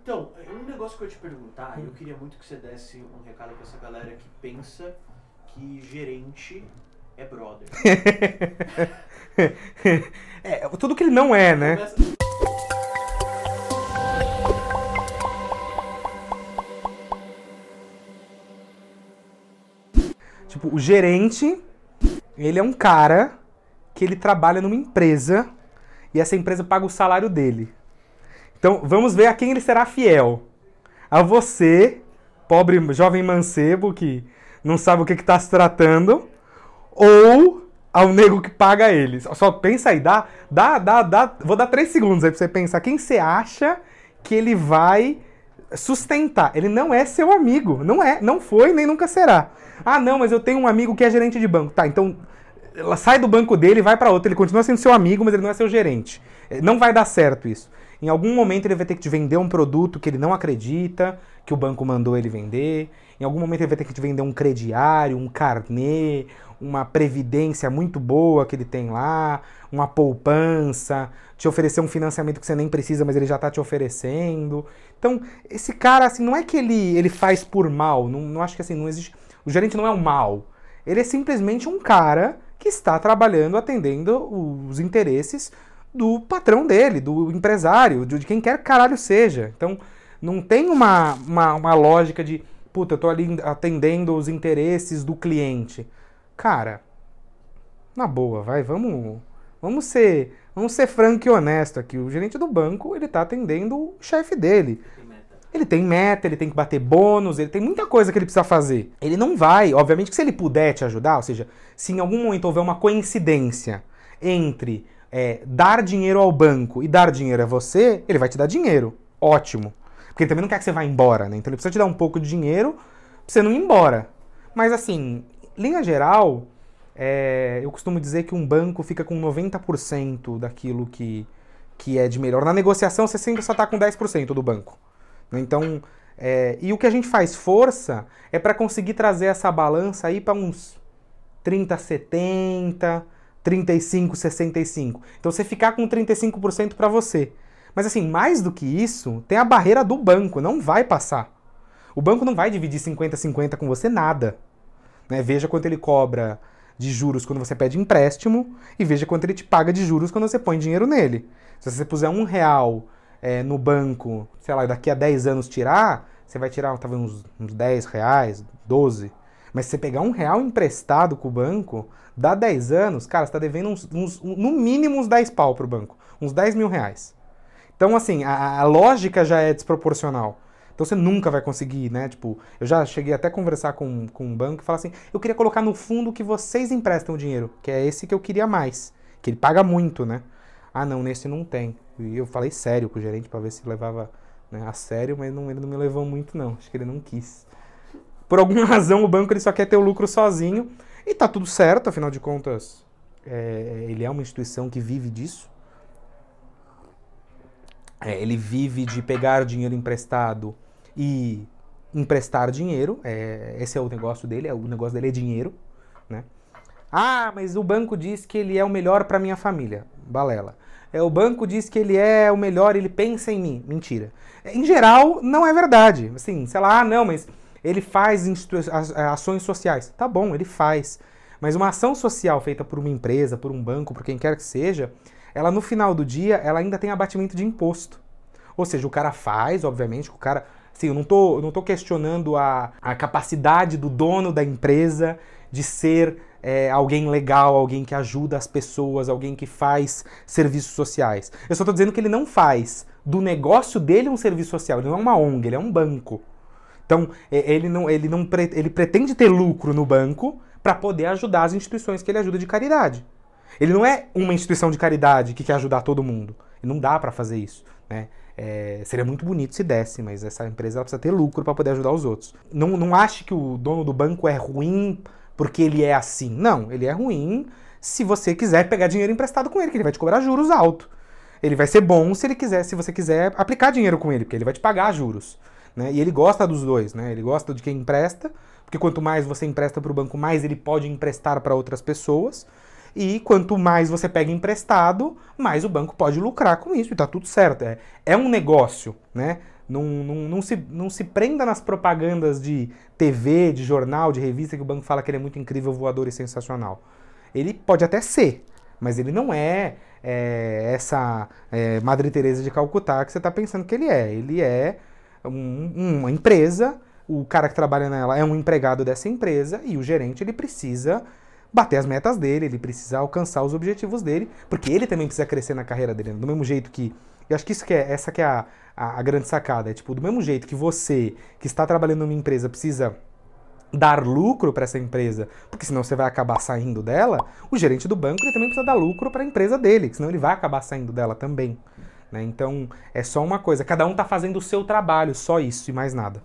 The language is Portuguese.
Então, um negócio que eu ia te perguntar, eu queria muito que você desse um recado pra essa galera que pensa que gerente é brother. É, tudo que ele não é, né? Começa- Tipo, o gerente, ele é um cara que ele trabalha numa empresa e essa empresa paga o salário dele. Então, vamos ver a quem ele será fiel. A você, pobre jovem mancebo que não sabe o que está se tratando, ou ao nego que paga ele. Só- pensa aí, dá, dá, dá, dá, vou dar três segundos aí pra você pensar. Quem você acha que ele vai sustentar? Ele não é seu amigo, não é, não foi nem nunca será. Ah, não, mas eu tenho um amigo que é gerente de banco. Tá, então sai do banco dele e vai para outro. Ele continua sendo seu amigo, mas ele não é seu gerente. Não vai dar certo isso. Em algum momento ele vai ter que te vender um produto que ele não acredita, que o banco mandou ele vender. Em algum momento ele vai ter que te vender um crediário, um carnê, uma previdência muito boa que ele tem lá, uma poupança, te oferecer um financiamento que você nem precisa, mas ele já tá te oferecendo. Então, esse cara, assim, não é que ele, ele faz por mal, não, não acho que assim, não existe. O gerente não é um mal. Ele é simplesmente um cara que está trabalhando, atendendo os interesses do patrão dele, do empresário, de quem quer que caralho seja. Então, não tem uma, uma, uma lógica de, puta, eu tô ali atendendo os interesses do cliente. Cara, na boa, vai, vamos, vamos ser, vamos ser franco e honesto aqui. O gerente do banco, ele tá atendendo o chefe dele. Ele tem meta, ele tem que bater bônus, ele tem muita coisa que ele precisa fazer. Ele não vai, obviamente que se ele puder te ajudar, ou seja, se em algum momento houver uma coincidência entre é, dar dinheiro ao banco e dar dinheiro a você, ele vai te dar dinheiro. Ótimo. Porque ele também não quer que você vá embora, né? Então ele precisa te dar um pouco de dinheiro pra você não ir embora. Mas assim, linha geral, é, eu costumo dizer que um banco fica com 90% daquilo que, que é de melhor. Na negociação, você sempre só tá com 10% do banco. né? Então, é, e o que a gente faz força é para conseguir trazer essa balança aí para uns 30, 70, 35, 65. Então você ficar com 35% para você. Mas assim, mais do que isso, tem a barreira do banco, não vai passar. O banco não vai dividir 50 50 com você nada. né? Veja quanto ele cobra de juros quando você pede empréstimo e veja quanto ele te paga de juros quando você põe dinheiro nele. Se você puser um real é, no banco, sei lá, daqui a 10 anos tirar, você vai tirar talvez uns, uns 10 reais, 12. Mas se você pegar um real emprestado com o banco, dá 10 anos, cara, você tá devendo uns, uns- no mínimo uns 10 pau pro banco. Uns 10 mil reais. Então, assim, a, a lógica já é desproporcional. Então você nunca vai conseguir, né? Tipo, eu já cheguei até a conversar com, com um banco e falar assim: eu queria colocar no fundo que vocês emprestam o dinheiro, que é esse que eu queria mais. Que ele paga muito, né? Ah, não, nesse não tem. E eu falei sério com o gerente pra ver se levava né, a sério, mas não, ele não me levou muito, não. Acho que ele não quis. Por alguma razão, o banco ele só quer ter o lucro sozinho. E tá tudo certo, afinal de contas, é, ele é uma instituição que vive disso. É, ele vive de pegar dinheiro emprestado e emprestar dinheiro. É, esse é o negócio dele, é, o negócio dele é dinheiro, né? Ah, mas o banco diz que ele é o melhor para minha família. Balela. É, o banco diz que ele é o melhor, ele pensa em mim. Mentira. É, Em geral, não é verdade. Assim, sei lá, ah, não, mas ele faz as- ações sociais. Tá bom, ele faz. Mas uma ação social feita por uma empresa, por um banco, por quem quer que seja, ela no final do dia, ela ainda tem abatimento de imposto. Ou seja, o cara faz, obviamente, o cara. Assim, eu não tô, eu não tô questionando a, a capacidade do dono da empresa de ser é, alguém legal, alguém que ajuda as pessoas, alguém que faz serviços sociais. Eu só tô dizendo que ele não faz do negócio dele um serviço social. Ele não é uma ONG, ele é um banco. Então, é, ele não, ele não ele pretende ter lucro no banco para poder ajudar as instituições que ele ajuda de caridade. Ele não é uma instituição de caridade que quer ajudar todo mundo. Não dá para fazer isso, né? É, seria muito bonito se desse, mas essa empresa precisa ter lucro para poder ajudar os outros. Não, não ache que o dono do banco é ruim porque ele é assim. Não, ele é ruim se você quiser pegar dinheiro emprestado com ele, que ele vai te cobrar juros alto. Ele vai ser bom se ele quiser, se você quiser aplicar dinheiro com ele, porque ele vai te pagar juros. Né? E ele gosta dos dois, né? Ele gosta de quem empresta, porque quanto mais você empresta para o banco, mais ele pode emprestar para outras pessoas. E quanto mais você pega emprestado, mais o banco pode lucrar com isso. E tá tudo certo. É, é um negócio, né? Não, não, não, se, não se prenda nas propagandas de TV, de jornal, de revista que o banco fala que ele é muito incrível, voador e sensacional. Ele pode até ser, mas ele não é, é essa é, Madre Teresa de Calcutá que você está pensando que ele é. Ele é um, uma empresa, o cara que trabalha nela é um empregado dessa empresa e o gerente ele precisa bater as metas dele, ele precisa alcançar os objetivos dele, porque ele também precisa crescer na carreira dele. Do mesmo jeito que. Eu acho que isso que é, essa que é a, a, a grande sacada. É tipo, do mesmo jeito que você, que está trabalhando numa empresa, precisa dar lucro para essa empresa, porque senão você vai acabar saindo dela, o gerente do banco ele também precisa dar lucro para a empresa dele, senão ele vai acabar saindo dela também. Né? Então é só uma coisa, cada um está fazendo o seu trabalho, só isso e mais nada.